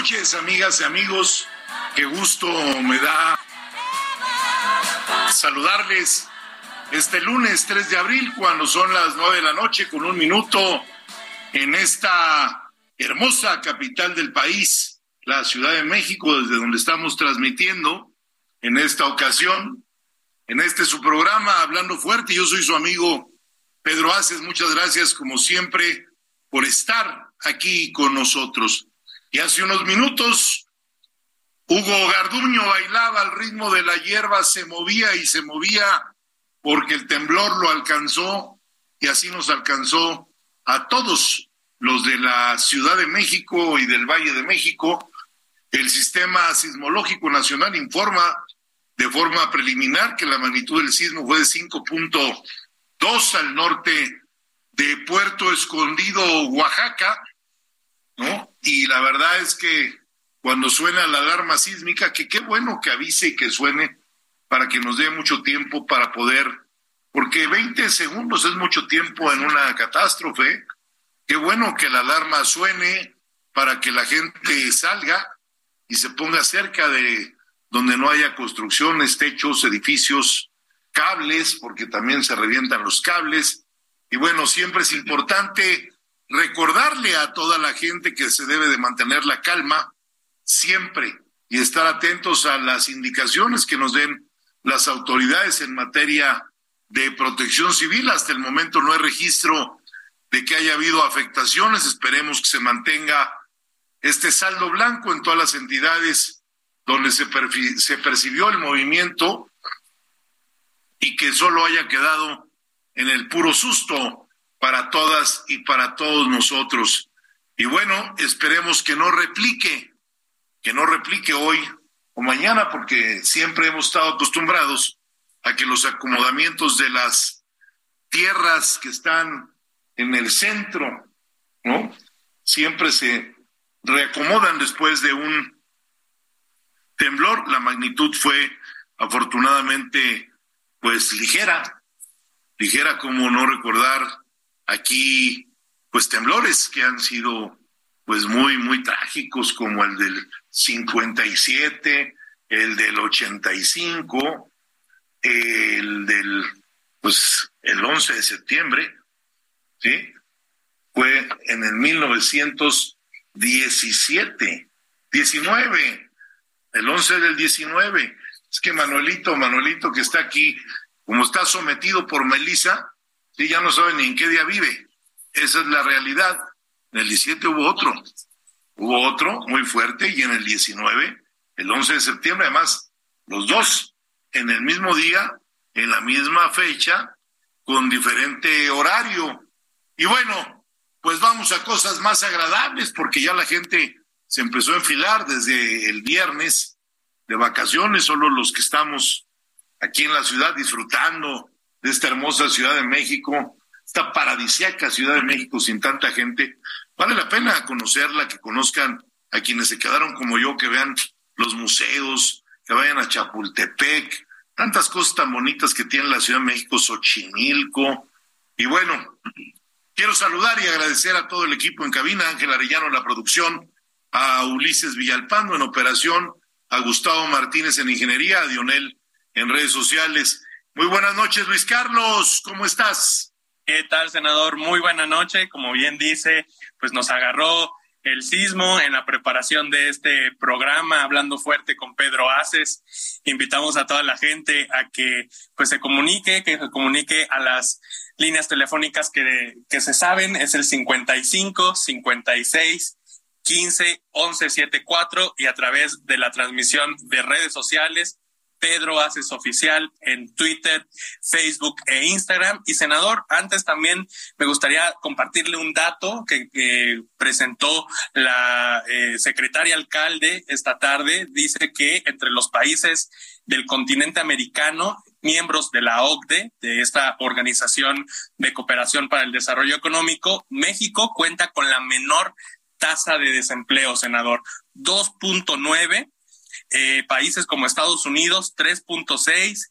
Noches, amigas y amigos. Qué gusto me da saludarles este lunes 3 de abril, cuando son las 9 de la noche, con un minuto en esta hermosa capital del país, la Ciudad de México, desde donde estamos transmitiendo en esta ocasión, en este su programa, Hablando Fuerte. Yo soy su amigo Pedro Aces. Muchas gracias, como siempre, por estar aquí con nosotros. Y hace unos minutos, Hugo Garduño bailaba al ritmo de la hierba, se movía y se movía porque el temblor lo alcanzó y así nos alcanzó a todos los de la Ciudad de México y del Valle de México. El Sistema Sismológico Nacional informa de forma preliminar que la magnitud del sismo fue de 5.2 al norte de Puerto Escondido, Oaxaca, ¿no? Y la verdad es que cuando suena la alarma sísmica, que qué bueno que avise y que suene para que nos dé mucho tiempo para poder, porque 20 segundos es mucho tiempo en una catástrofe, qué bueno que la alarma suene para que la gente salga y se ponga cerca de donde no haya construcciones, techos, edificios, cables, porque también se revientan los cables. Y bueno, siempre es importante recordarle a toda la gente que se debe de mantener la calma siempre y estar atentos a las indicaciones que nos den las autoridades en materia de protección civil. Hasta el momento no hay registro de que haya habido afectaciones. Esperemos que se mantenga este saldo blanco en todas las entidades donde se, se percibió el movimiento y que solo haya quedado en el puro susto para todas y para todos nosotros. Y bueno, esperemos que no replique, que no replique hoy o mañana, porque siempre hemos estado acostumbrados a que los acomodamientos de las tierras que están en el centro, ¿no? Siempre se reacomodan después de un temblor. La magnitud fue afortunadamente pues ligera, ligera como no recordar aquí pues temblores que han sido pues muy muy trágicos como el del 57, el del 85, el del pues el 11 de septiembre, ¿sí? Fue en el 1917, 19, el 11 del 19. Es que Manuelito, Manuelito que está aquí, como está sometido por Melissa, sí, ya no sabe ni en qué día vive. Esa es la realidad. En el 17 hubo otro, hubo otro muy fuerte y en el 19, el 11 de septiembre, además, los dos en el mismo día, en la misma fecha, con diferente horario. Y bueno, pues vamos a cosas más agradables porque ya la gente se empezó a enfilar desde el viernes de vacaciones, solo los que estamos aquí en la ciudad disfrutando de esta hermosa Ciudad de México, esta paradisiaca Ciudad de México sin tanta gente. Vale la pena conocerla, que conozcan a quienes se quedaron como yo, que vean los museos, que vayan a Chapultepec, tantas cosas tan bonitas que tiene la Ciudad de México, Xochimilco. Y bueno, quiero saludar y agradecer a todo el equipo en cabina, Ángel Arellano en la producción, a Ulises Villalpando en operación, a Gustavo Martínez en ingeniería, a Dionel en redes sociales. Muy buenas noches, Luis Carlos, ¿cómo estás? ¿Qué tal, senador? Muy buena noche. Como bien dice, pues nos agarró el sismo en la preparación de este programa, hablando fuerte con Pedro Aces. Invitamos a toda la gente a que pues se comunique, que se comunique a las líneas telefónicas que, que se saben, es el 55 56 15 11 74 y a través de la transmisión de redes sociales Pedro Haces Oficial en Twitter, Facebook e Instagram. Y senador, antes también me gustaría compartirle un dato que, presentó la eh, secretaria alcalde esta tarde. Dice que entre los países del continente americano, miembros de la OCDE, de esta Organización de Cooperación para el Desarrollo Económico, México cuenta con la menor tasa de desempleo, senador, 2.9 eh, países como Estados Unidos 3.6,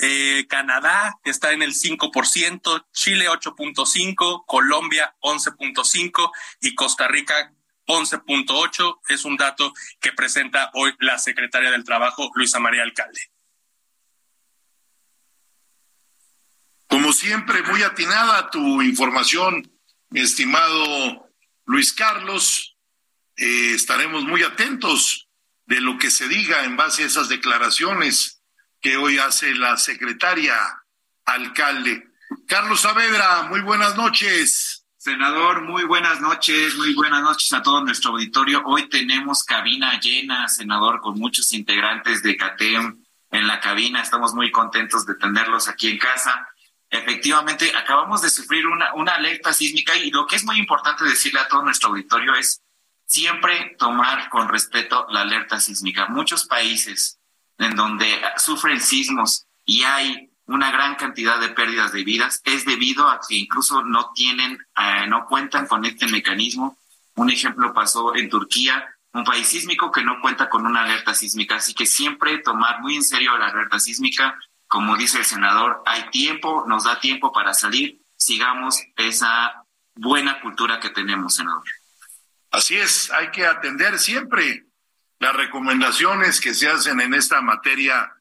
eh, Canadá está en el 5%, Chile 8.5, Colombia 11.5 y Costa Rica 11.8. Es un dato que presenta hoy la secretaria del Trabajo, Luisa María Alcalde. Como siempre, muy atinada tu información, mi estimado Luis Carlos. Eh, estaremos muy atentos de lo que se diga en base a esas declaraciones que hoy hace la secretaria alcalde. Carlos Saavedra, muy buenas noches. Senador, muy buenas noches, muy buenas noches a todo nuestro auditorio. Hoy tenemos cabina llena, senador, con muchos integrantes de CATEM en la cabina. Estamos muy contentos de tenerlos aquí en casa. Efectivamente, acabamos de sufrir una, una alerta sísmica y lo que es muy importante decirle a todo nuestro auditorio es siempre tomar con respeto la alerta sísmica. Muchos países en donde sufren sismos y hay una gran cantidad de pérdidas de vidas es debido a que incluso no tienen, eh, no cuentan con este mecanismo. Un ejemplo pasó en Turquía, un país sísmico que no cuenta con una alerta sísmica. Así que siempre tomar muy en serio la alerta sísmica. Como dice el senador, hay tiempo, nos da tiempo para salir. Sigamos esa buena cultura que tenemos, senador. Así es, hay que atender siempre las recomendaciones que se hacen en esta materia,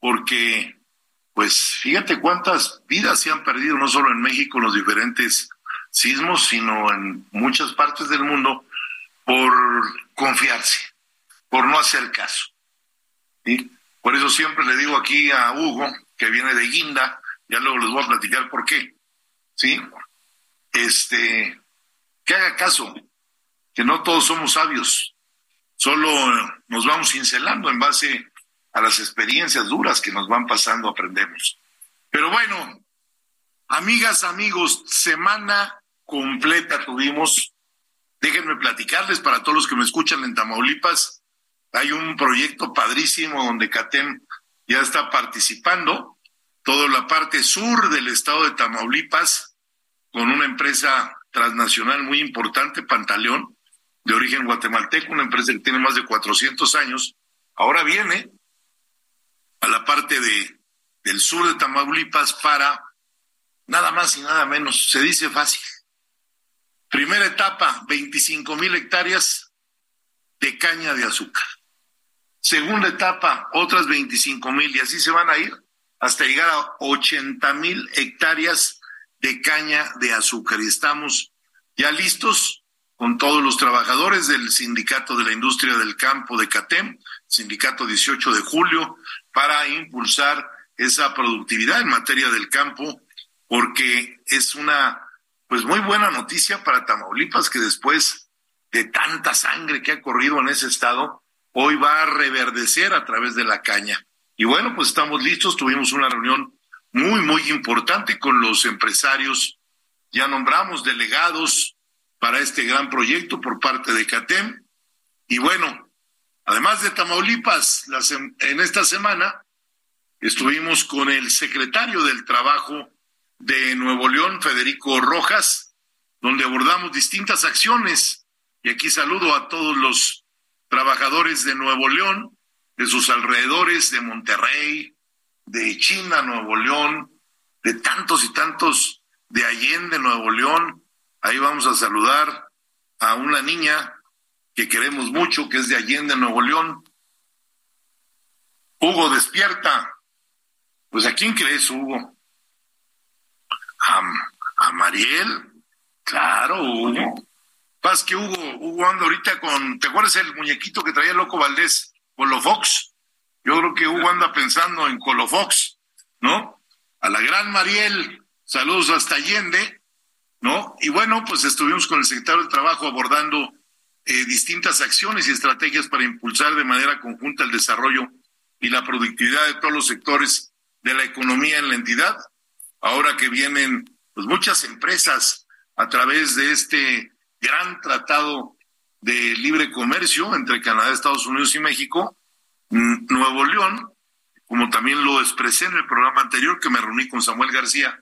porque, pues, fíjate cuántas vidas se han perdido, no solo en México, los diferentes sismos, sino en muchas partes del mundo, por confiarse, por no hacer caso. Por eso siempre le digo aquí a Hugo, que viene de Guinda, ya luego les voy a platicar por qué, ¿sí? Este, que haga caso, que no todos somos sabios, solo nos vamos cincelando en base a las experiencias duras que nos van pasando, aprendemos. Pero bueno, amigas, amigos, semana completa tuvimos. Déjenme platicarles para todos los que me escuchan en Tamaulipas. Hay un proyecto padrísimo donde CATEM ya está participando. Toda la parte sur del estado de Tamaulipas, con una empresa transnacional muy importante, Pantaleón, de origen guatemalteco, una empresa que tiene más de 400 años, ahora viene a la parte de, del sur de Tamaulipas para nada más y nada menos, se dice fácil. Primera etapa, 25 mil hectáreas de caña de azúcar. Segunda etapa, otras 25 mil y así se van a ir hasta llegar a 80 mil hectáreas de caña de azúcar. Y estamos ya listos con todos los trabajadores del Sindicato de la Industria del Campo de CATEM, Sindicato 18 de Julio, para impulsar esa productividad en materia del campo, porque es una pues muy buena noticia para Tamaulipas que después de tanta sangre que ha corrido en ese estado, hoy va a reverdecer a través de la caña. Y bueno, pues estamos listos, tuvimos una reunión muy, muy importante con los empresarios, ya nombramos delegados, para este gran proyecto por parte de CATEM. Y bueno, además de Tamaulipas, en esta semana estuvimos con el secretario del Trabajo de Nuevo León, Federico Rojas, donde abordamos distintas acciones. Y aquí saludo a todos los trabajadores de Nuevo León, de sus alrededores, de Monterrey, de China, Nuevo León, de tantos y tantos de Allende, Nuevo León. Ahí vamos a saludar a una niña que queremos mucho, que es de Allende, Nuevo León. Hugo, despierta. Pues ¿a quién crees, Hugo? A, Mariel. Claro, Hugo. Paz que Hugo, Hugo anda ahorita con, ¿te acuerdas el muñequito que traía Loco Valdés? Colofox. Yo creo que Hugo anda pensando en Colofox, ¿no? A la gran Mariel, saludos hasta Allende, ¿no? Y bueno, pues estuvimos con el secretario del Trabajo abordando eh, distintas acciones y estrategias para impulsar de manera conjunta el desarrollo y la productividad de todos los sectores de la economía en la entidad. Ahora que vienen pues muchas empresas a través de este gran tratado de libre comercio entre Canadá, Estados Unidos y México, mm, Nuevo León, como también lo expresé en el programa anterior que me reuní con Samuel García,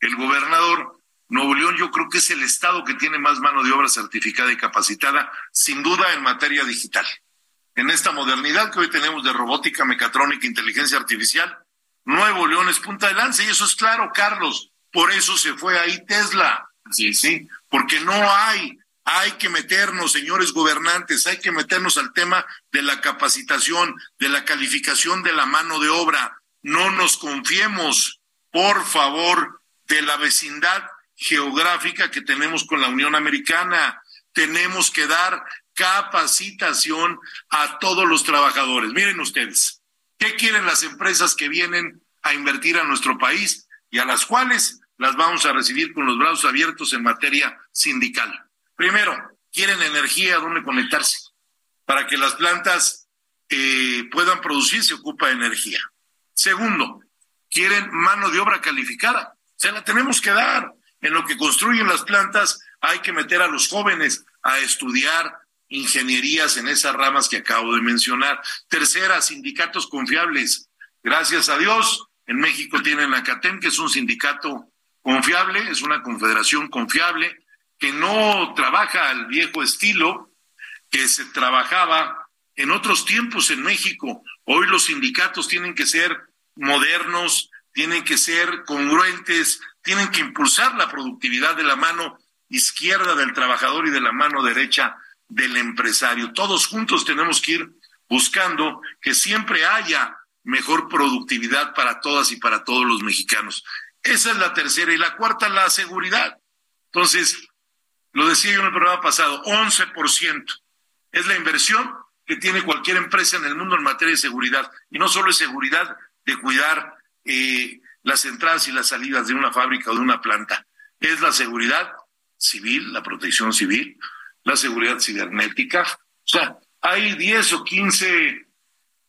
el gobernador, Nuevo León yo creo que es el estado que tiene más mano de obra certificada y capacitada, sin duda en materia digital. En esta modernidad que hoy tenemos de robótica, mecatrónica, inteligencia artificial, Nuevo León es punta de lanza y eso es claro, Carlos. Por eso se fue ahí Tesla. Sí, sí, porque no hay hay que meternos, señores gobernantes, hay que meternos al tema de la capacitación, de la calificación de la mano de obra. No nos confiemos, por favor, de la vecindad geográfica que tenemos con la Unión Americana. Tenemos que dar capacitación a todos los trabajadores. Miren ustedes, ¿qué quieren las empresas que vienen a invertir a nuestro país y a las cuales las vamos a recibir con los brazos abiertos en materia sindical? Primero, quieren energía donde conectarse. Para que las plantas eh, puedan producir se ocupa energía. Segundo, quieren mano de obra calificada. Se la tenemos que dar. En lo que construyen las plantas hay que meter a los jóvenes a estudiar ingenierías en esas ramas que acabo de mencionar. Tercera, sindicatos confiables. Gracias a Dios, en México tienen la CATEM, que es un sindicato confiable, es una confederación confiable, que no trabaja al viejo estilo que se trabajaba en otros tiempos en México. Hoy los sindicatos tienen que ser modernos, tienen que ser congruentes, tienen que impulsar la productividad de la mano izquierda del trabajador y de la mano derecha del empresario. Todos juntos tenemos que ir buscando que siempre haya mejor productividad para todas y para todos los mexicanos. Esa es la tercera. Y la cuarta, la seguridad. Entonces, lo decía yo en el programa pasado, 11% es la inversión que tiene cualquier empresa en el mundo en materia de seguridad. Y no solo es seguridad de cuidar eh, las entradas y las salidas de una fábrica o de una planta, es la seguridad civil, la protección civil, la seguridad cibernética. O sea, hay 10 o 15,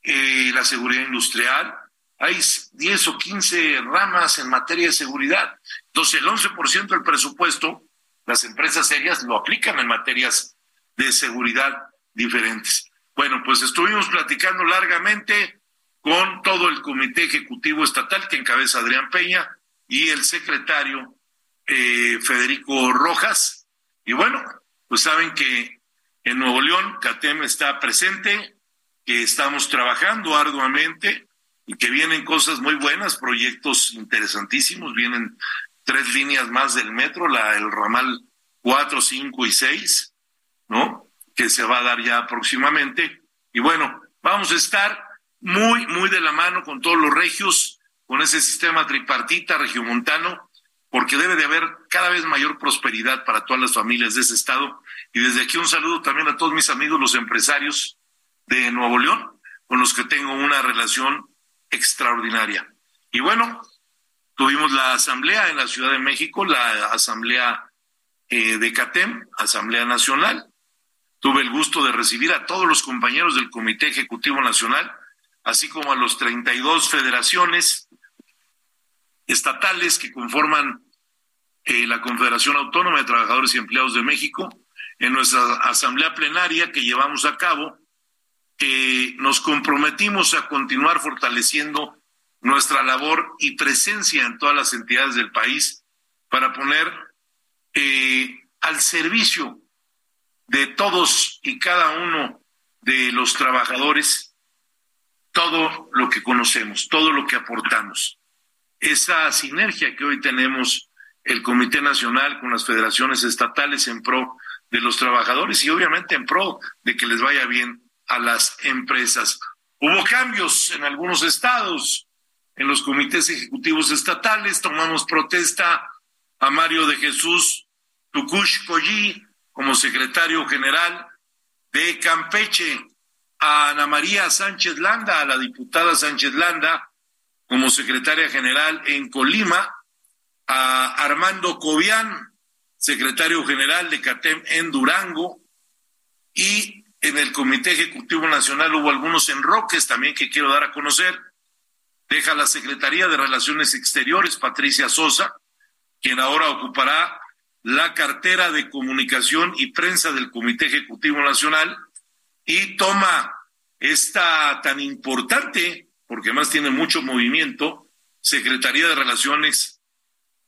eh, la seguridad industrial, hay 10 o 15 ramas en materia de seguridad. Entonces, el 11% del presupuesto las empresas serias lo aplican en materias de seguridad diferentes. Bueno, pues estuvimos platicando largamente con todo el Comité Ejecutivo Estatal que encabeza Adrián Peña y el secretario eh, Federico Rojas. Y bueno, pues saben que en Nuevo León CATEM está presente, que estamos trabajando arduamente y que vienen cosas muy buenas, proyectos interesantísimos, vienen tres líneas más del metro, la, el ramal 4, 5 y 6, ¿no? Que se va a dar ya próximamente. Y bueno, vamos a estar muy, muy de la mano con todos los regios, con ese sistema tripartita regiomontano, porque debe de haber cada vez mayor prosperidad para todas las familias de ese estado. Y desde aquí un saludo también a todos mis amigos, los empresarios de Nuevo León, con los que tengo una relación extraordinaria. Y bueno, Tuvimos la asamblea en la Ciudad de México, la asamblea eh, de CATEM, Asamblea Nacional. Tuve el gusto de recibir a todos los compañeros del Comité Ejecutivo Nacional, así como a los 32 federaciones estatales que conforman eh, la Confederación Autónoma de Trabajadores y Empleados de México, en nuestra asamblea plenaria que llevamos a cabo, nos comprometimos a continuar fortaleciendo nuestra labor y presencia en todas las entidades del país para poner eh, al servicio de todos y cada uno de los trabajadores todo lo que conocemos, todo lo que aportamos. Esa sinergia que hoy tenemos el Comité Nacional con las federaciones estatales en pro de los trabajadores y obviamente en pro de que les vaya bien a las empresas. Hubo cambios en algunos estados, en los comités ejecutivos estatales, tomamos protesta a Mario de Jesús Tucush Collí como secretario general de Campeche, a Ana María Sánchez Landa, a la diputada Sánchez Landa, como secretaria general en Colima, a Armando Cobian, secretario general de CATEM en Durango, y en el Comité Ejecutivo Nacional hubo algunos enroques también que quiero dar a conocer. Deja la Secretaría de Relaciones Exteriores, Patricia Sosa, quien ahora ocupará la cartera de comunicación y prensa del Comité Ejecutivo Nacional y toma esta tan importante, porque más tiene mucho movimiento, Secretaría de Relaciones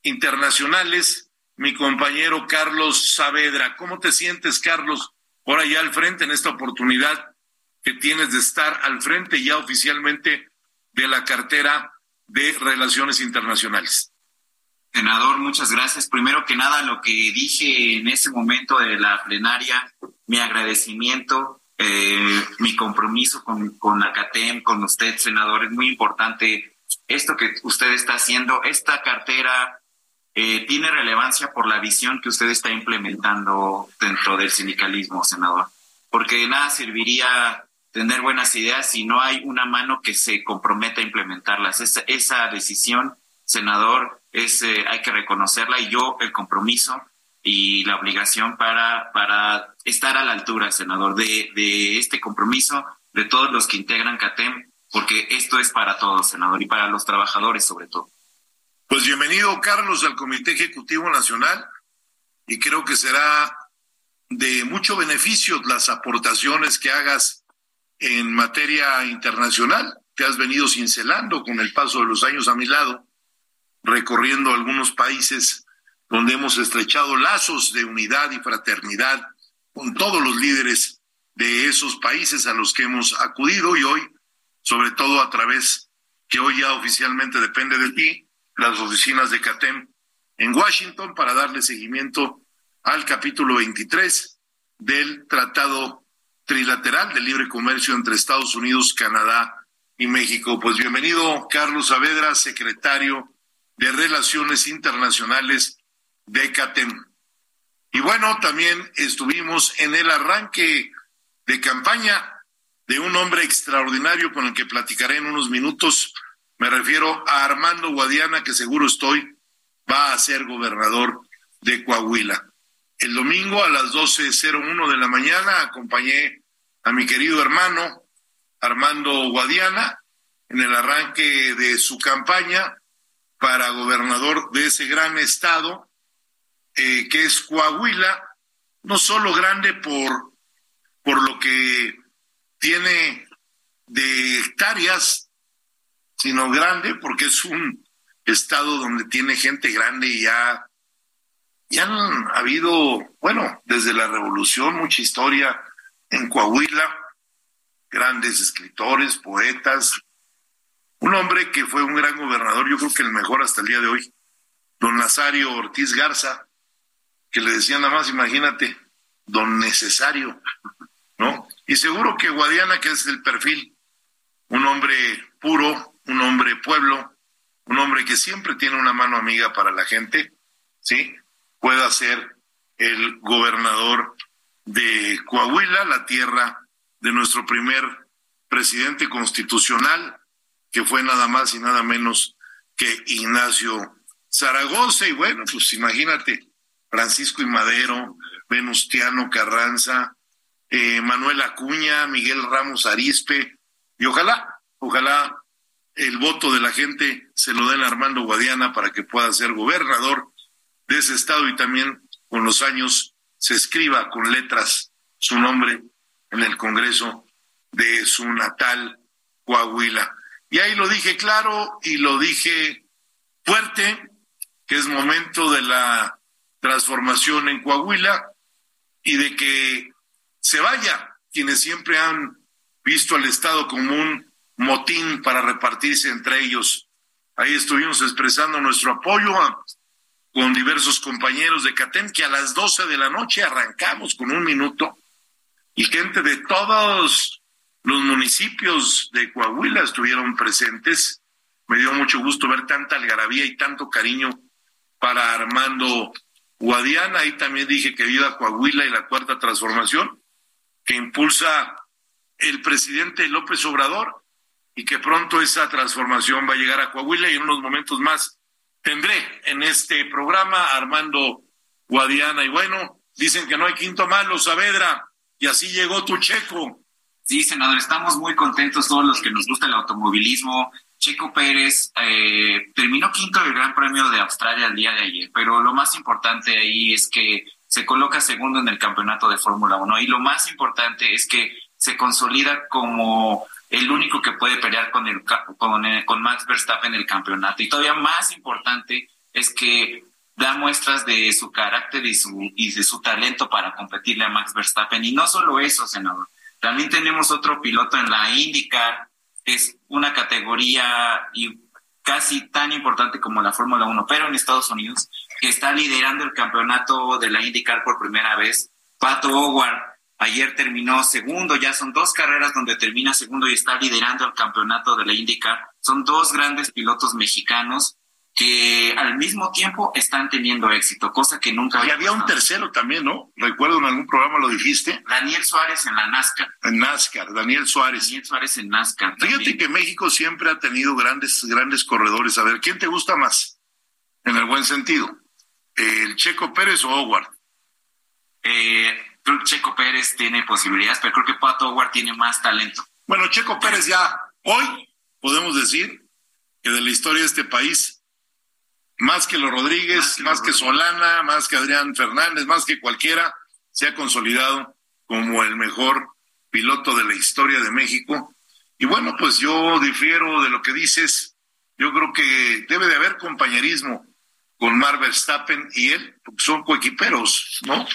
Internacionales, mi compañero Carlos Saavedra. ¿Cómo te sientes, Carlos, por allá al frente en esta oportunidad que tienes de estar al frente ya oficialmente de la cartera de Relaciones Internacionales? Senador, muchas gracias. Primero que nada, lo que dije en ese momento de la plenaria, mi agradecimiento, eh, mi compromiso con, con CATEM, con usted, senador, es muy importante esto que usted está haciendo. Esta cartera eh, tiene relevancia por la visión que usted está implementando dentro del sindicalismo, senador, porque nada serviría tener buenas ideas si no hay una mano que se comprometa a implementarlas. Esa, esa decisión, senador, es, eh, hay que reconocerla y yo el compromiso y la obligación para, para estar a la altura, senador, de, de este compromiso de todos los que integran CATEM, porque esto es para todos, senador, y para los trabajadores sobre todo. Pues bienvenido, Carlos, al Comité Ejecutivo Nacional y creo que será de mucho beneficio las aportaciones que hagas en materia internacional. Te has venido cincelando con el paso de los años a mi lado recorriendo algunos países donde hemos estrechado lazos de unidad y fraternidad con todos los líderes de esos países a los que hemos acudido y hoy, sobre todo a través que hoy ya oficialmente depende de ti, las oficinas de CATEM en Washington para darle seguimiento al capítulo 23 del Tratado Trilateral de Libre Comercio entre Estados Unidos, Canadá y México. Pues bienvenido, Carlos Saavedra, secretario de Relaciones Internacionales de CATEM. Y bueno, también estuvimos en el arranque de campaña de un hombre extraordinario con el que platicaré en unos minutos. Me refiero a Armando Guadiana, que seguro estoy, va a ser gobernador de Coahuila. El domingo a las 12.01 de la mañana acompañé a mi querido hermano Armando Guadiana en el arranque de su campaña para gobernador de ese gran estado, eh, que es Coahuila, no solo grande por, por lo que tiene de hectáreas, sino grande porque es un estado donde tiene gente grande y ya, ya han habido, bueno, desde la revolución, mucha historia en Coahuila, grandes escritores, poetas, un hombre que fue un gran gobernador, yo creo que el mejor hasta el día de hoy, don Nazario Ortiz Garza, que le decían nada más, imagínate, don necesario, ¿no? Y seguro que Guadiana, que es el perfil, un hombre puro, un hombre pueblo, un hombre que siempre tiene una mano amiga para la gente, ¿sí? Pueda ser el gobernador de Coahuila, la tierra de nuestro primer presidente constitucional, que fue nada más y nada menos que Ignacio Zaragoza. Y bueno, pues imagínate, Francisco y Madero, Venustiano Carranza, eh, Manuel Acuña, Miguel Ramos Arispe, y ojalá, ojalá el voto de la gente se lo den a Armando Guadiana para que pueda ser gobernador de ese estado y también con los años se escriba con letras su nombre en el Congreso de su natal Coahuila. Y ahí lo dije claro y lo dije fuerte, que es momento de la transformación en Coahuila y de que se vaya quienes siempre han visto al Estado como un motín para repartirse entre ellos. Ahí estuvimos expresando nuestro apoyo con diversos compañeros de CATEM, que a las 12 de la noche arrancamos con un minuto y gente de todos los municipios de Coahuila estuvieron presentes. Me dio mucho gusto ver tanta algarabía y tanto cariño para Armando Guadiana. Ahí también dije que viva Coahuila y la cuarta transformación que impulsa el presidente López Obrador y que pronto esa transformación va a llegar a Coahuila y en unos momentos más tendré en este programa Armando Guadiana. Y bueno, dicen que no hay quinto malo, Saavedra, y así llegó tu checo. Sí, senador, estamos muy contentos todos los que nos gusta el automovilismo. Checo Pérez eh, terminó quinto del Gran Premio de Australia el día de ayer, pero lo más importante ahí es que se coloca segundo en el campeonato de Fórmula 1 y lo más importante es que se consolida como el único que puede pelear con, con, eh, con Max Verstappen en el campeonato. Y todavía más importante es que da muestras de su carácter y, su, y de su talento para competirle a Max Verstappen. Y no solo eso, senador. También tenemos otro piloto en la IndyCar, es una categoría y casi tan importante como la Fórmula 1, pero en Estados Unidos, que está liderando el campeonato de la IndyCar por primera vez. Pato Howard Ayer terminó segundo, ya son dos carreras donde termina segundo y está liderando el campeonato de la IndyCar. Son dos grandes pilotos mexicanos que al mismo tiempo están teniendo éxito, cosa que nunca Y había un tercero también, ¿no? Recuerdo en algún programa lo dijiste. Daniel Suárez en la NASCAR. En NASCAR, Daniel Suárez. Daniel Suárez en NASCAR. Fíjate que México siempre ha tenido grandes, grandes corredores. A ver, ¿quién te gusta más? En el buen sentido. ¿El Checo Pérez o Howard? Eh, creo que Checo Pérez tiene posibilidades, pero creo que Pato Howard tiene más talento. Bueno, Checo Pérez ya hoy podemos decir que de la historia de este país, más que los Rodríguez, más que, más que Solana, más que Adrián Fernández, más que cualquiera, se ha consolidado como el mejor piloto de la historia de México. Y bueno, pues yo difiero de lo que dices. Yo creo que debe de haber compañerismo con Mar Verstappen y él, porque son coequiperos, ¿no?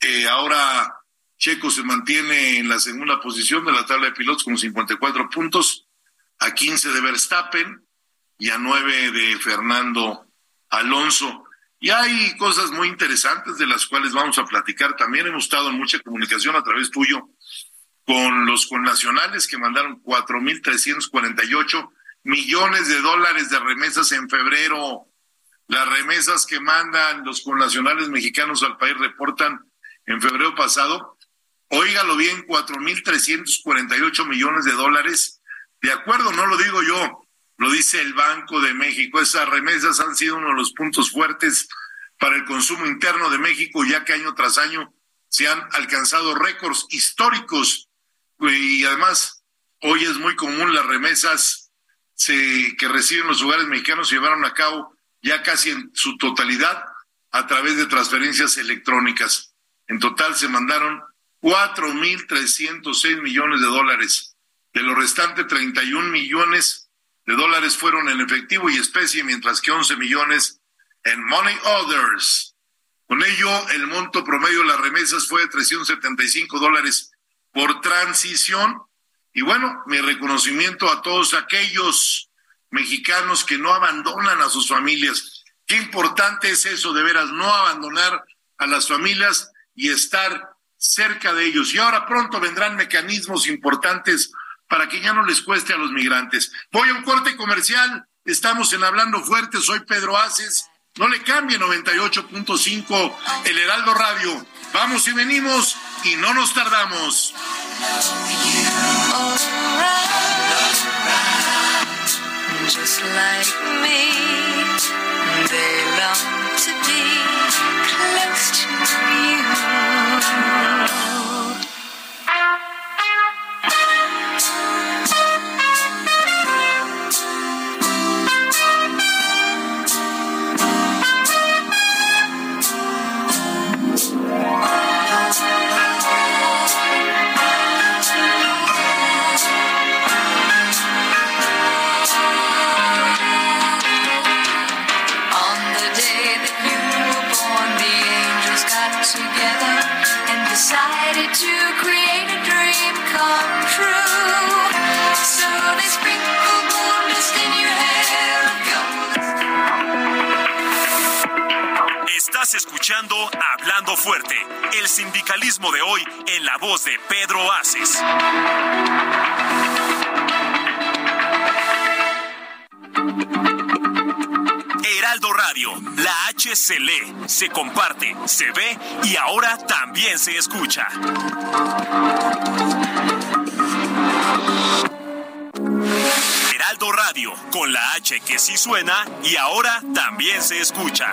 Eh, ahora Checo se mantiene en la segunda posición de la tabla de pilotos con 54 puntos, a 15 de Verstappen y a 9 de Fernando Alonso. Y hay cosas muy interesantes de las cuales vamos a platicar. También hemos estado en mucha comunicación a través tuyo con los connacionales que mandaron 4.348 millones de dólares de remesas en febrero. Las remesas que mandan los connacionales mexicanos al país reportan en febrero pasado, óigalo bien, 4.348 millones de dólares. De acuerdo, no lo digo yo, lo dice el Banco de México. Esas remesas han sido uno de los puntos fuertes para el consumo interno de México, ya que año tras año se han alcanzado récords históricos y además hoy es muy común las remesas que reciben los hogares mexicanos se llevaron a cabo ya casi en su totalidad a través de transferencias electrónicas. En total se mandaron 4.306 millones de dólares. De los restantes, 31 millones de dólares fueron en efectivo y especie, mientras que 11 millones en Money Others. Con ello, el monto promedio de las remesas fue de 375 dólares por transición. Y bueno, mi reconocimiento a todos aquellos mexicanos que no abandonan a sus familias. Qué importante es eso, de veras, no abandonar a las familias y estar cerca de ellos. Y ahora pronto vendrán mecanismos importantes para que ya no les cueste a los migrantes. Voy a un corte comercial. Estamos en Hablando Fuerte. Soy Pedro Aces. No le cambie 98.5 El Heraldo Radio. Vamos y venimos y no nos tardamos. Escuchando Hablando Fuerte, el sindicalismo de hoy en la voz de Pedro Aces. Heraldo Radio, la H se lee, se comparte, se ve y ahora también se escucha. Heraldo Radio, con la H que sí suena y ahora también se escucha.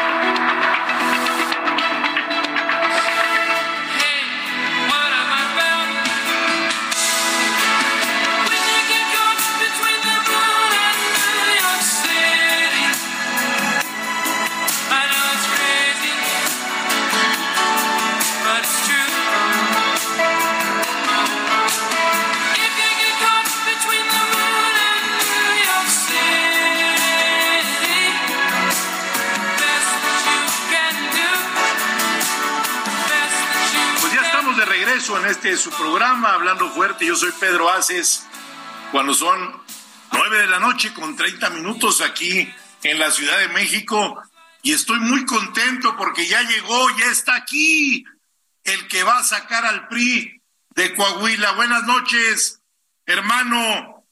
En este su programa, Hablando Fuerte. Yo soy Pedro Aces. Cuando son nueve de la noche con 30 minutos aquí en la Ciudad de México. Y estoy muy contento porque ya llegó, ya está aquí el que va a sacar al PRI de Coahuila. Buenas noches, hermano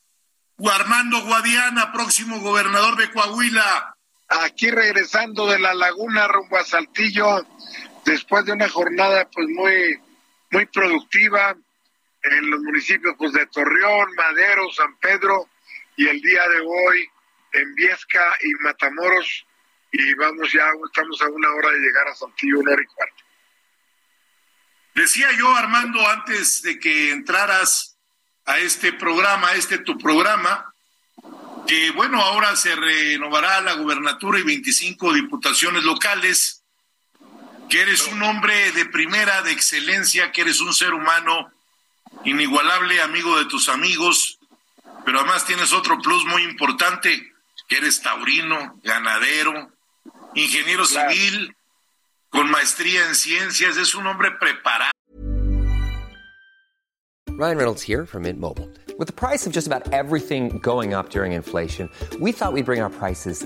Armando Guadiana, próximo gobernador de Coahuila. aquí regresando de la laguna rumbo a Saltillo, después de una jornada pues muy, muy productiva en los municipios pues de Torreón, Madero, San Pedro y el día de hoy en Viesca y Matamoros y vamos ya, estamos a una hora de llegar a Saltillo, una hora y cuarto. Decía yo, Armando, antes de que entraras a este programa, a este tu programa, que bueno, ahora se renovará la gubernatura y 25 diputaciones locales, que eres un hombre de primera, de excelencia, que eres un ser humano inigualable, amigo de tus amigos, pero además tienes otro plus muy importante, que eres taurino, ganadero, ingeniero Claro. civil, con maestría en ciencias, es un hombre preparado. Ryan Reynolds here from Mint Mobile. With the price of just about everything going up during inflation, we thought we'd bring our prices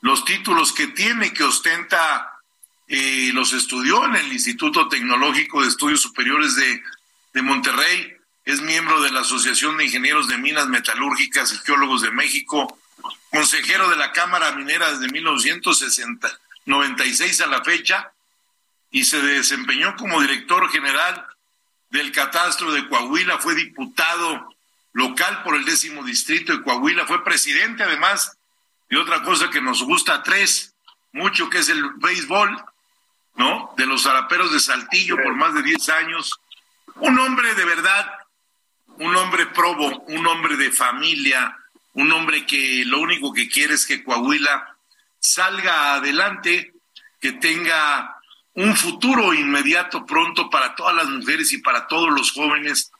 los títulos que tiene, que ostenta, eh, los estudió en el Instituto Tecnológico de Estudios Superiores de, de Monterrey, es miembro de la Asociación de Ingenieros de Minas Metalúrgicas y Geólogos de México, consejero de la Cámara Minera desde 1996 a la fecha, y se desempeñó como director general del Catastro de Coahuila, fue diputado local por el décimo distrito de Coahuila, fue presidente además de otra cosa que nos gusta tres, mucho que es el béisbol, ¿no? De los zaraperos de Saltillo por más de 10 años. Un hombre de verdad, un hombre probo, un hombre de familia, un hombre que lo único que quiere es que Coahuila salga adelante, que tenga un futuro inmediato pronto para todas las mujeres y para todos los jóvenes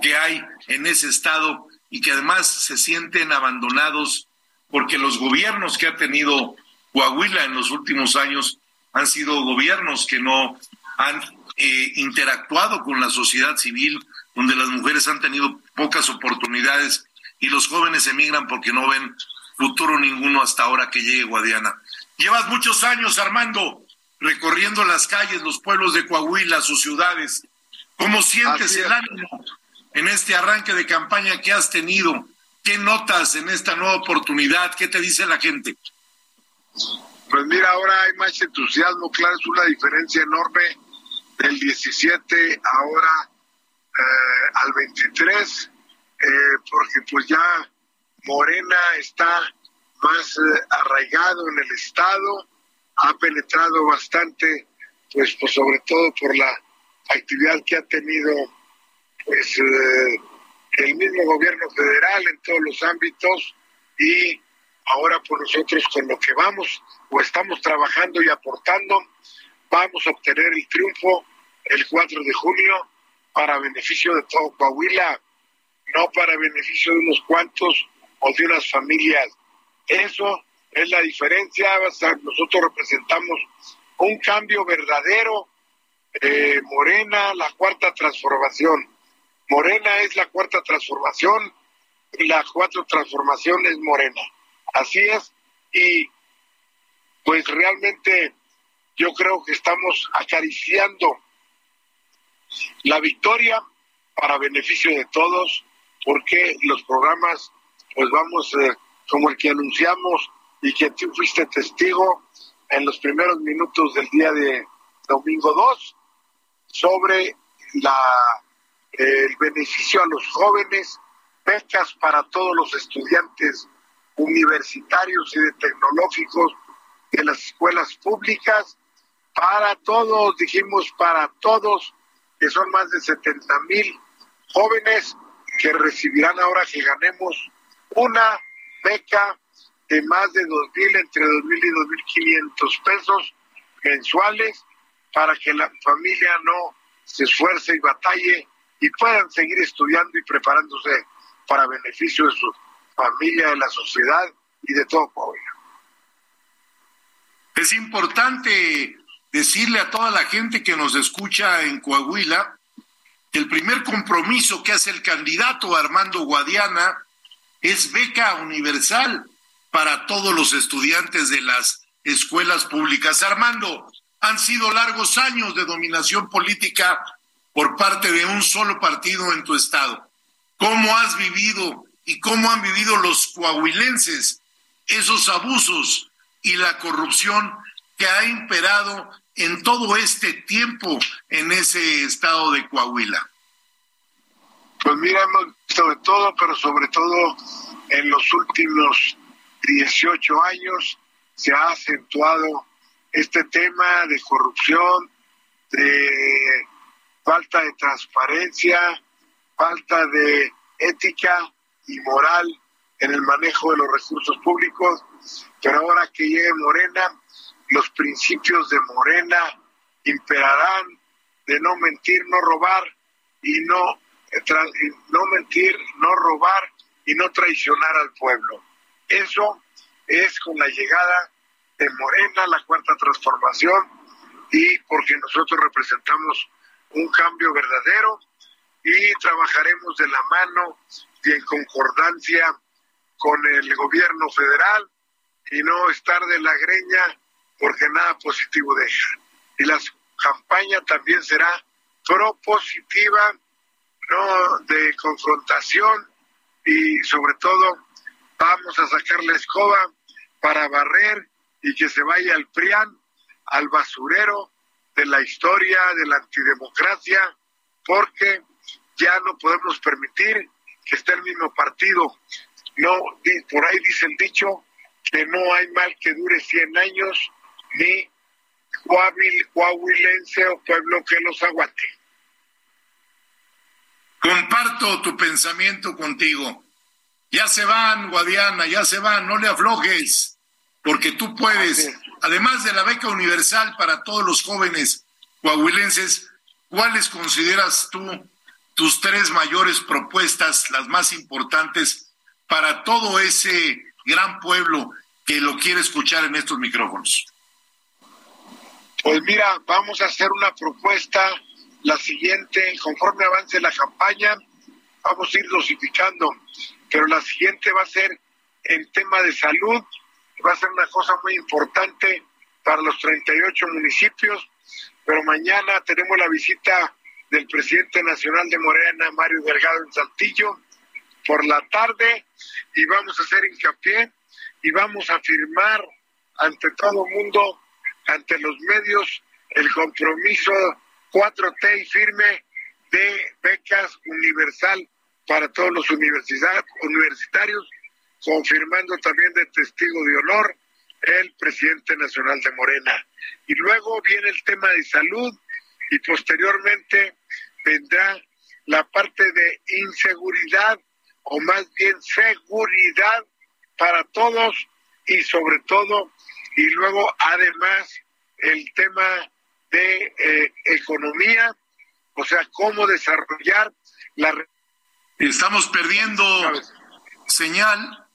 que hay en ese estado y que además se sienten abandonados porque los gobiernos que ha tenido Coahuila en los últimos años han sido gobiernos que no han eh, interactuado con la sociedad civil, donde las mujeres han tenido pocas oportunidades y los jóvenes emigran porque no ven futuro ninguno hasta ahora que llegue Guadiana. Llevas muchos años, Armando, recorriendo las calles, los pueblos de Coahuila, sus ciudades. ¿Cómo sientes el ánimo en este arranque de campaña que has tenido? ¿Qué notas en esta nueva oportunidad? ¿Qué te dice la gente? Pues mira, ahora hay más entusiasmo, claro, es una diferencia enorme del 17 ahora eh, al 23, eh, porque pues ya Morena está más eh, arraigado en el Estado, ha penetrado bastante, pues, pues sobre todo por la actividad que ha tenido pues el mismo gobierno federal en todos los ámbitos y ahora por nosotros con lo que vamos o estamos trabajando y aportando, vamos a obtener el triunfo el 4 de junio para beneficio de todo Coahuila, no para beneficio de unos cuantos o de unas familias. Eso es la diferencia. Nosotros representamos un cambio verdadero. Eh, Morena, la cuarta transformación. Morena es la cuarta transformación la cuarta transformación es Morena. Así es. Y pues realmente yo creo que estamos acariciando la victoria para beneficio de todos, porque los programas, pues vamos, eh, como el que anunciamos y que tú fuiste testigo en los primeros minutos del día de domingo 2, sobre la, el beneficio a los jóvenes, becas para todos los estudiantes universitarios y de tecnológicos de las escuelas públicas, para todos, dijimos para todos, que son más de 70 mil jóvenes que recibirán ahora que ganemos una beca de más de dos mil, entre dos mil y dos mil quinientos pesos mensuales para que la familia no se esfuerce y batalle y puedan seguir estudiando y preparándose para beneficio de su familia, de la sociedad y de todo Coahuila. Es importante decirle a toda la gente que nos escucha en Coahuila que el primer compromiso que hace el candidato Armando Guadiana es beca universal para todos los estudiantes de las escuelas públicas. Armando, han sido largos años de dominación política por parte de un solo partido en tu estado. ¿Cómo has vivido y cómo han vivido los coahuilenses esos abusos y la corrupción que ha imperado en todo este tiempo en ese estado de Coahuila? Pues mira, sobre todo, pero sobre todo en los últimos 18 años se ha acentuado este tema de corrupción, de falta de transparencia, falta de ética y moral en el manejo de los recursos públicos, pero ahora que llegue Morena, los principios de Morena imperarán de no mentir, no robar y no, no mentir, no robar y no traicionar al pueblo. Eso es con la llegada de Morena, la cuarta transformación, y porque nosotros representamos un cambio verdadero y trabajaremos de la mano y en concordancia con el gobierno federal y no estar de la greña porque nada positivo deja. Y la campaña también será propositiva, no de confrontación y sobre todo vamos a sacar la escoba para barrer y que se vaya al PRIAN, al basurero de la historia, de la antidemocracia, porque ya no podemos permitir que esté el mismo partido. No, por ahí dice el dicho que no hay mal que dure 100 años ni coahuilense o pueblo que los aguante. Comparto tu pensamiento contigo. Ya se van, Guadiana, ya se van, no le aflojes, porque tú puedes, además de la beca universal para todos los jóvenes coahuilenses, ¿cuáles consideras tú tus tres mayores propuestas, las más importantes para todo ese gran pueblo que lo quiere escuchar en estos micrófonos? Pues mira, vamos a hacer una propuesta, la siguiente, conforme avance la campaña, vamos a ir dosificando, pero la siguiente va a ser en tema de salud, va a ser una cosa muy importante para los 38 municipios, pero mañana tenemos la visita del presidente nacional de Morena, Mario Delgado en Saltillo, por la tarde, y vamos a hacer hincapié y vamos a firmar ante todo mundo ante los medios el compromiso 4T y firme de becas universal para todos los universitarios, confirmando también de testigo de honor el presidente nacional de Morena. Y luego viene el tema de salud y posteriormente vendrá la parte de inseguridad o más bien seguridad para todos y sobre todo, y luego además el tema de eh, economía, o sea, cómo desarrollar la... Estamos perdiendo señal.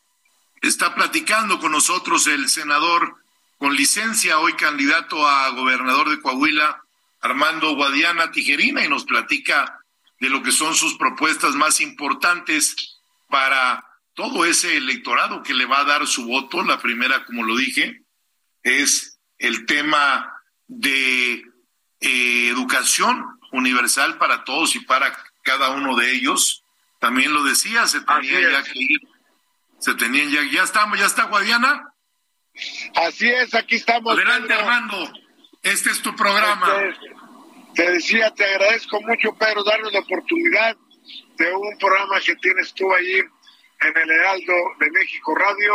Está platicando con nosotros el senador con licencia, hoy candidato a gobernador de Coahuila, Armando Guadiana Tijerina, y nos platica de lo que son sus propuestas más importantes para todo ese electorado que le va a dar su voto. La primera, como lo dije, es el tema de eh, educación universal para todos y para cada uno de ellos. También lo decía, se tenía ya que ir, se tenían ya, ya estamos, ya está Guadiana. Así es, aquí estamos. Adelante, Armando, este es tu programa. Este, te decía, te agradezco mucho, Pedro, darnos la oportunidad de un programa que tienes tú ahí en el Heraldo de México Radio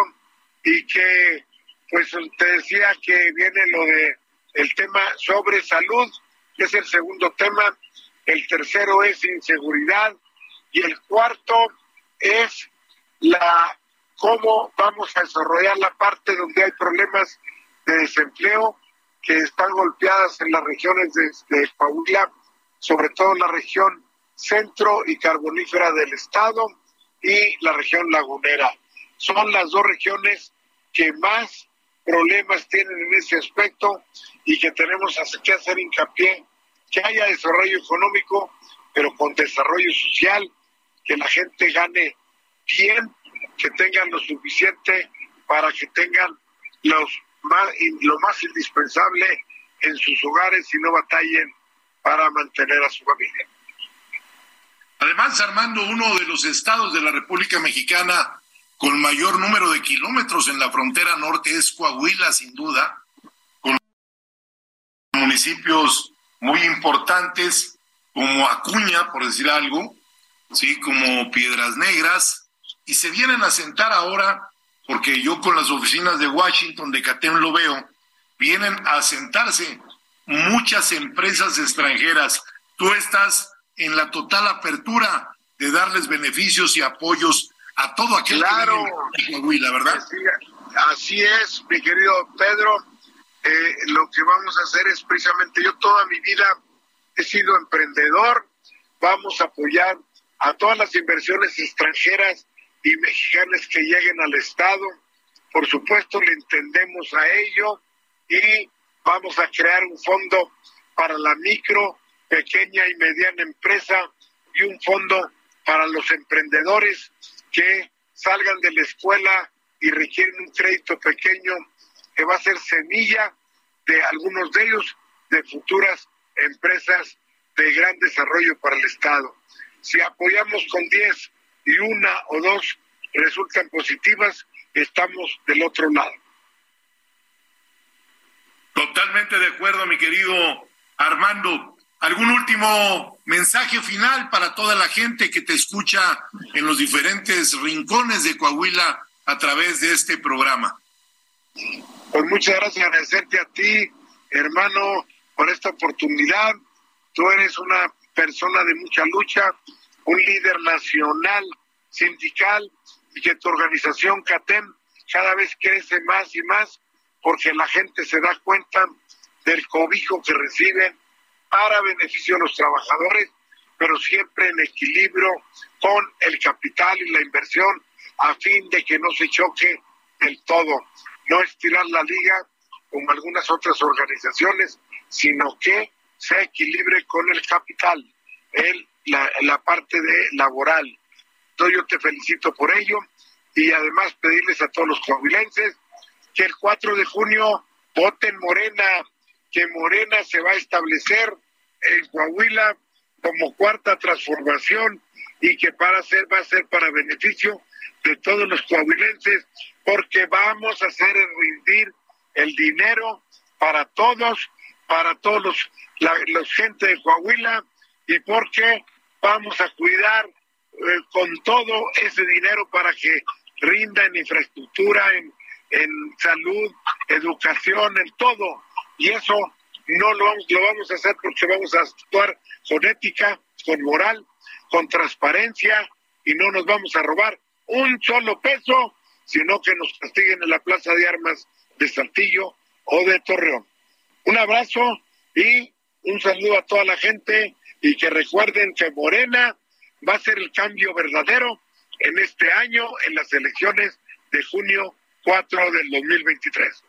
y que, pues, te decía que viene lo de el tema sobre salud, que es el segundo tema, el tercero es inseguridad y el cuarto es la cómo vamos a desarrollar la parte donde hay problemas de desempleo que están golpeadas en las regiones de, de Coahuila, sobre todo la región centro y carbonífera del estado y la región lagunera. Son las dos regiones que más problemas tienen en ese aspecto y que tenemos que hacer hincapié que haya desarrollo económico, pero con desarrollo social, que la gente gane bien, que tengan lo suficiente para que tengan los lo más indispensable en sus hogares y no batallen para mantener a su familia. Además, Armando, uno de los estados de la República Mexicana con mayor número de kilómetros en la frontera norte es Coahuila, sin duda, con municipios muy importantes como Acuña, por decir algo, sí, como Piedras Negras, y se vienen a sentar ahora porque yo con las oficinas de Washington, de CATEM lo veo, vienen a sentarse muchas empresas extranjeras. Tú estás en la total apertura de darles beneficios y apoyos a todo aquel claro. que Coahuila, ¿verdad? Así, así, es, mi querido Pedro. Eh, lo que vamos a hacer es precisamente, yo toda mi vida he sido emprendedor, vamos a apoyar a todas las inversiones extranjeras y mexicanas que lleguen al Estado. Por supuesto, le entendemos a ello y vamos a crear un fondo para la micro, pequeña y mediana empresa y un fondo para los emprendedores que salgan de la escuela y requieren un crédito pequeño que va a ser semilla de algunos de ellos de futuras empresas de gran desarrollo para el Estado. Si apoyamos con 10 y una o dos resultan positivas, estamos del otro lado. Totalmente de acuerdo, mi querido Armando. ¿Algún último mensaje final para toda la gente que te escucha en los diferentes rincones de Coahuila a través de este programa? Pues muchas gracias, agradecerte a ti, hermano, por esta oportunidad. Tú eres una persona de mucha lucha, un líder nacional, sindical, y que tu organización CATEM cada vez crece más y más porque la gente se da cuenta del cobijo que reciben para beneficio de los trabajadores, pero siempre en equilibrio con el capital y la inversión a fin de que no se choque del todo. No estirar la liga como algunas otras organizaciones, sino que se equilibre con el capital, el, la, la parte de laboral. Yo te felicito por ello y además pedirles a todos los coahuilenses que el 4 de junio voten Morena, que Morena se va a establecer en Coahuila como cuarta transformación y que para ser va a ser para beneficio de todos los coahuilenses porque vamos a hacer rendir el dinero para todos, para todos los la, los gente de Coahuila y porque vamos a cuidar eh, con todo ese dinero para que rinda en infraestructura, en, en salud, educación, en todo. Y eso no lo vamos, lo vamos a hacer porque vamos a actuar con ética, con moral, con transparencia y no nos vamos a robar un solo peso, sino que nos castiguen en la Plaza de Armas de Saltillo o de Torreón. Un abrazo y un saludo a toda la gente y que recuerden que Morena va a ser el cambio verdadero en este año en las elecciones de junio 4 del 2023.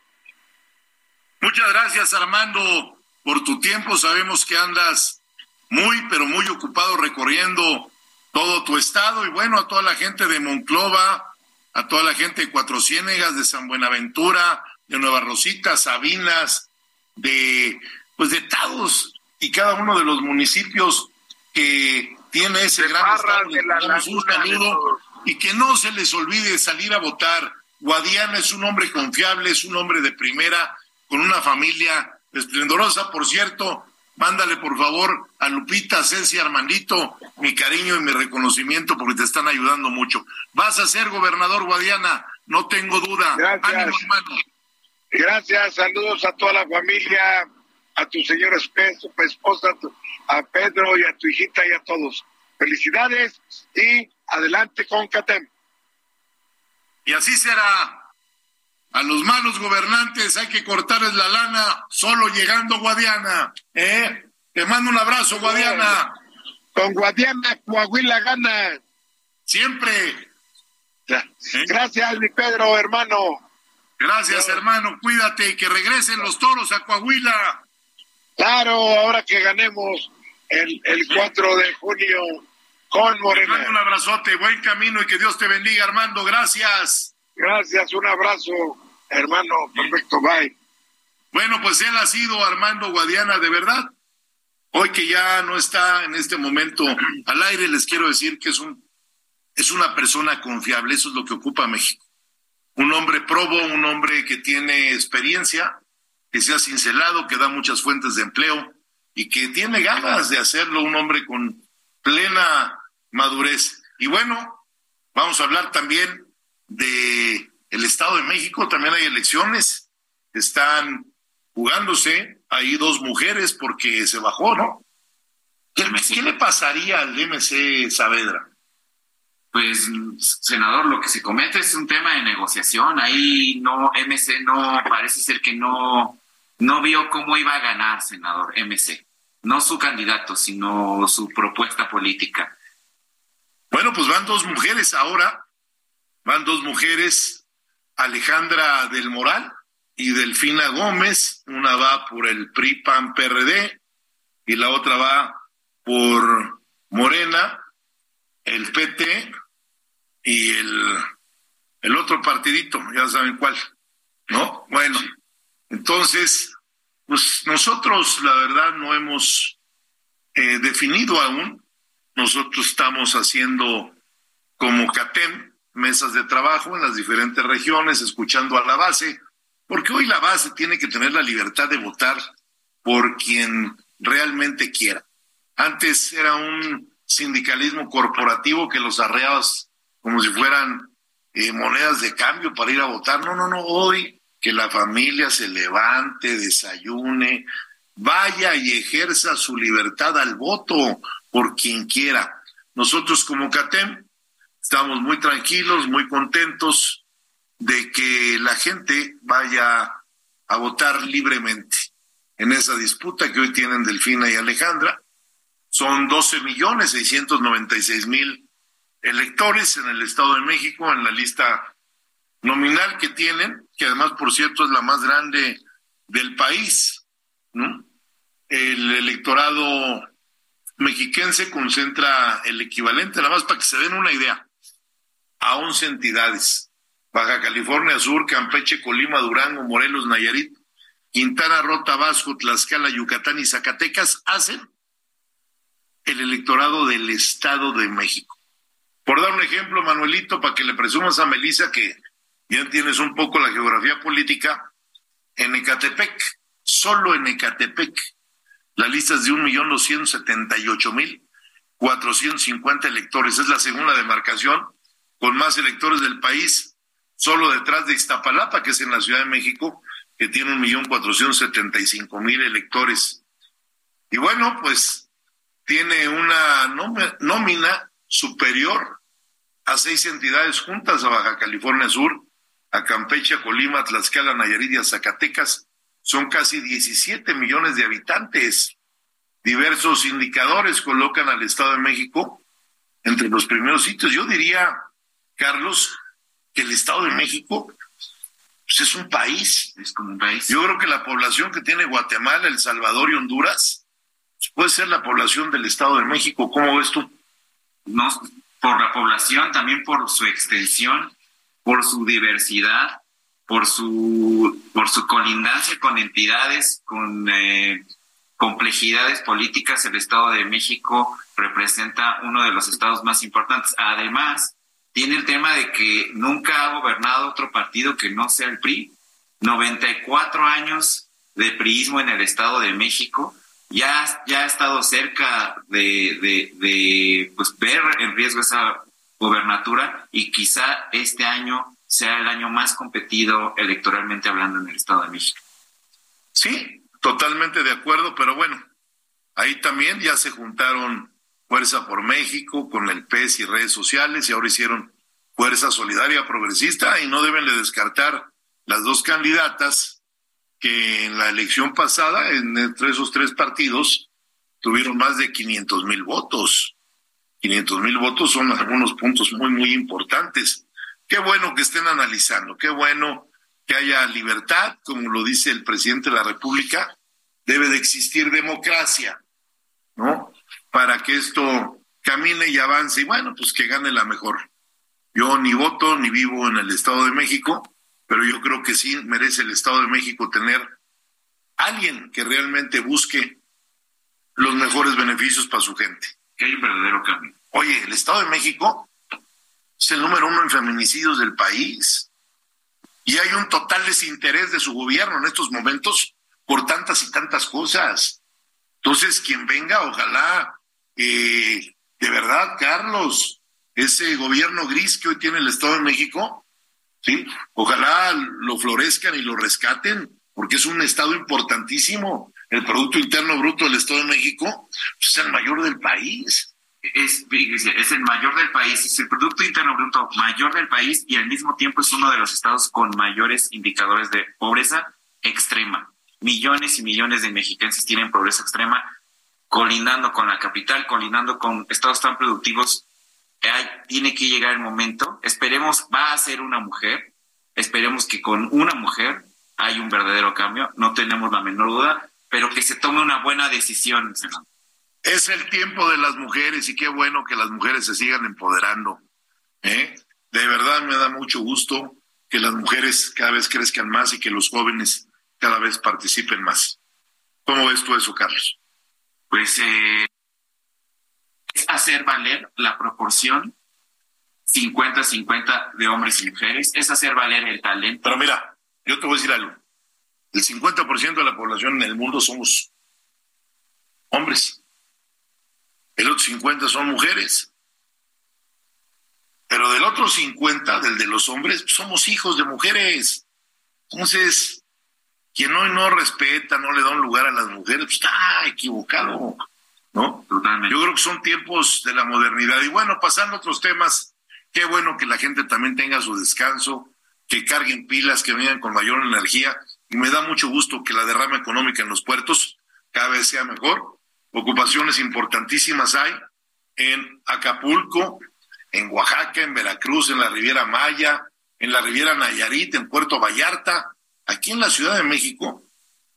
Muchas gracias Armando por tu tiempo. Sabemos que andas muy, pero muy ocupado recorriendo todo tu estado y bueno, a toda la gente de Monclova, a toda la gente de Cuatro Ciénegas, de San Buenaventura, de Nueva Rosita, Sabinas, de pues de todos y cada uno de los municipios que tiene ese gran estado. un saludo y que no se les olvide salir a votar. Guadiana es un hombre confiable, es un hombre de primera, con una familia esplendorosa. Por cierto, mándale por favor a Lupita, Ceci, Armandito mi cariño y mi reconocimiento porque te están ayudando mucho. Vas a ser gobernador Guadiana, no tengo duda. Gracias. Gracias, saludos a toda la familia, a tu señora esposa, a Pedro y a tu hijita y a todos. Felicidades y adelante con Catem. Y así será. A los malos gobernantes hay que cortarles la lana solo llegando Guadiana. ¿eh? Te mando un abrazo, Guadiana. Con Guadiana, Coahuila gana. Siempre. Gracias, mi Pedro, hermano. Gracias, hermano. Cuídate y que regresen los toros a Coahuila. Claro, ahora que ganemos el, el 4 de junio con Morena. un abrazote, buen camino y que Dios te bendiga, Armando. Gracias. Gracias, un abrazo, hermano. Perfecto, bye. Bueno, pues él ha sido Armando Guadiana, de verdad. Hoy que ya no está en este momento al aire, les quiero decir que es un es una persona confiable, eso es lo que ocupa México. Un hombre probo, un hombre que tiene experiencia, que se ha cincelado, que da muchas fuentes de empleo y que tiene ganas de hacerlo, un hombre con plena madurez. Y bueno, vamos a hablar también de el Estado de México, también hay elecciones, están jugándose, hay dos mujeres porque se bajó, ¿no? ¿Qué, ¿qué le pasaría al MC Saavedra? Pues, senador, lo que se comete es un tema de negociación. Ahí no, MC no, parece ser que no, no vio cómo iba a ganar, senador, MC. No su candidato, sino su propuesta política. Bueno, pues van dos mujeres ahora. Van dos mujeres, Alejandra del Moral y Delfina Gómez. Una va por el PRI PAN PRD y la otra va por Morena, el PT y el, el otro partidito, ya saben cuál, ¿no? Bueno, entonces, pues nosotros la verdad no hemos eh, definido aún, nosotros estamos haciendo como CATEM, mesas de trabajo en las diferentes regiones, escuchando a la base, porque hoy la base tiene que tener la libertad de votar por quien realmente quiera. Antes era un sindicalismo corporativo que los arreados como si fueran eh, monedas de cambio para ir a votar. No, no, no, hoy que la familia se levante, desayune, vaya y ejerza su libertad al voto por quien quiera. Nosotros como CATEM estamos muy tranquilos, muy contentos de que la gente vaya a votar libremente en esa disputa que hoy tienen Delfina y Alejandra. Son 12 millones 696 mil electores en el Estado de México en la lista nominal que tienen, que además, por cierto, es la más grande del país, ¿no? El electorado mexiquense concentra el equivalente, nada más para que se den una idea, a 11 entidades. Baja California Sur, Campeche, Colima, Durango, Morelos, Nayarit, Quintana Roo, Tabasco, Tlaxcala, Yucatán y Zacatecas hacen el electorado del Estado de México. Por dar un ejemplo, Manuelito, para que le presumas a Melissa que ya tienes un poco la geografía política, en Ecatepec, solo en Ecatepec, la lista es de un millón doscientos setenta y ocho mil 450 electores. Es la segunda demarcación con más electores del país, solo detrás de Iztapalapa, que es en la Ciudad de México, que tiene un millón cuatrocientos setenta y cinco mil electores. Y bueno, pues tiene una nómina superior a seis entidades juntas a Baja California Sur, a Campeche, a Colima, Tlaxcala, Nayarit y a Zacatecas. Son casi 17 millones de habitantes. Diversos indicadores colocan al Estado de México entre los primeros sitios. Yo diría, Carlos, que el Estado de México pues, es un país. Es como un país. Yo creo que la población que tiene Guatemala, El Salvador y Honduras pues, puede ser la población del Estado de México. ¿Cómo ves tú? No, por la población, también por su extensión, por su diversidad, por su, por su colindancia con entidades, con eh, complejidades políticas, el Estado de México representa uno de los estados más importantes. Además, tiene el tema de que nunca ha gobernado otro partido que no sea el PRI. 94 años de priismo en el Estado de México. Ya, ya ha estado cerca de, de, de pues, ver en riesgo esa gobernatura y quizá este año sea el año más competido electoralmente hablando en el Estado de México. Sí, totalmente de acuerdo, pero bueno, ahí también ya se juntaron Fuerza por México con el PES y redes sociales y ahora hicieron Fuerza Solidaria Progresista y no deben de descartar las dos candidatas que en la elección pasada, entre esos tres partidos, tuvieron más de 500 mil votos. 500 mil votos son algunos puntos muy, muy importantes. Qué bueno que estén analizando, qué bueno que haya libertad, como lo dice el presidente de la República, debe de existir democracia, ¿no? para que esto camine y avance y bueno, pues que gane la mejor. Yo ni voto ni vivo en el Estado de México, pero yo creo que sí merece el Estado de México tener alguien que realmente busque los mejores beneficios para su gente. Hay un verdadero cambio. Oye, el Estado de México es el número uno en feminicidios del país. Y hay un total desinterés de su gobierno en estos momentos por tantas y tantas cosas. Entonces, quien venga, ojalá eh, de verdad, Carlos, ese gobierno gris que hoy tiene el Estado de México, sí, ojalá lo florezcan y lo rescaten, porque es un estado importantísimo. El Producto Interno Bruto del Estado de México es el mayor del país. Es, es el mayor del país, es el Producto Interno Bruto mayor del país y al mismo tiempo es uno de los estados con mayores indicadores de pobreza extrema. Millones y millones de mexicanos tienen pobreza extrema colindando con la capital, colindando con estados tan productivos, tiene que llegar el momento. Esperemos, va a ser una mujer, esperemos que con una mujer hay un verdadero cambio, no tenemos la menor duda, pero que se tome una buena decisión, Es el tiempo de las mujeres y qué bueno que las mujeres se sigan empoderando. ¿eh? De verdad me da mucho gusto que las mujeres cada vez crezcan más y que los jóvenes cada vez participen más. ¿Cómo ves tú eso, Carlos? pues eh, es hacer valer la proporción 50-50 de hombres y mujeres, es hacer valer el talento. Pero mira, yo te voy a decir algo. El 50% de la población en el mundo somos hombres. El otro 50 son mujeres. Pero del otro 50, del de los hombres, somos hijos de mujeres. Entonces, quien hoy no respeta, no le da un lugar a las mujeres, pues está equivocado, ¿no? Totalmente. Yo creo que son tiempos de la modernidad. Y bueno, pasando a otros temas, qué bueno que la gente también tenga su descanso, que carguen pilas, que vengan con mayor energía. Y me da mucho gusto que la derrama económica en los puertos cada vez sea mejor. Ocupaciones importantísimas hay en Acapulco, en Oaxaca, en Veracruz, en la Riviera Maya, en la Riviera Nayarit, en Puerto Vallarta, Aquí en la Ciudad de México,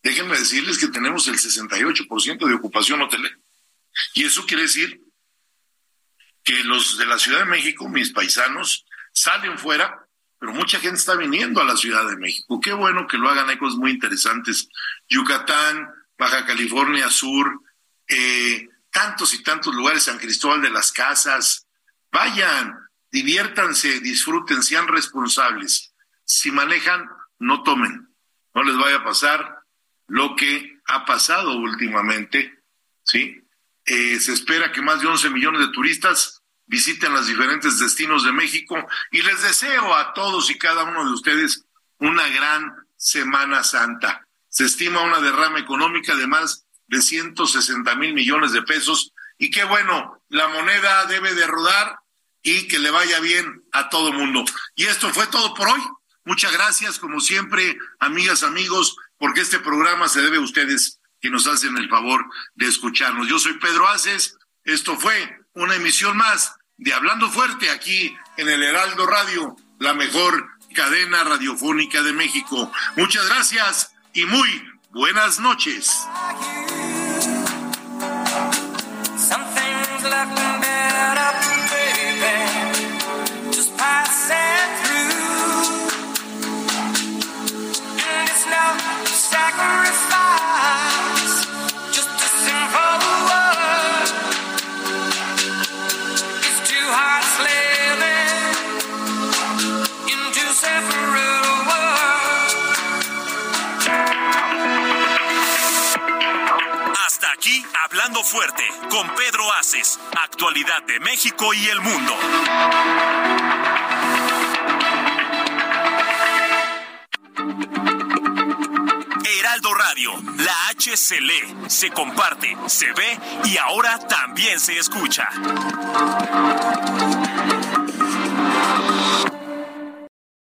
déjenme decirles que tenemos el 68% de ocupación hotelera. Y eso quiere decir que los de la Ciudad de México, mis paisanos, salen fuera, pero mucha gente está viniendo a la Ciudad de México. Qué bueno que lo hagan, hay cosas muy interesantes. Yucatán, Baja California Sur, eh, tantos y tantos lugares, San Cristóbal de las Casas. Vayan, diviértanse, disfruten, sean responsables. Si manejan, no tomen, no les vaya a pasar lo que ha pasado últimamente, ¿sí? Eh, se espera que más de 11 millones de turistas visiten los diferentes destinos de México y les deseo a todos y cada uno de ustedes una gran Semana Santa. Se estima una derrama económica de más de 160 mil millones de pesos y qué bueno, la moneda debe de rodar y que le vaya bien a todo mundo. Y esto fue todo por hoy. Muchas gracias, como siempre, amigas, amigos, porque este programa se debe a ustedes que nos hacen el favor de escucharnos. Yo soy Pedro Aces. Esto fue una emisión más de Hablando Fuerte aquí en el Heraldo Radio, la mejor cadena radiofónica de México. Muchas gracias y muy buenas noches. Hablando Fuerte, con Pedro Aces, actualidad de México y el mundo. Heraldo Radio, la H se lee, se comparte, se ve y ahora también se escucha.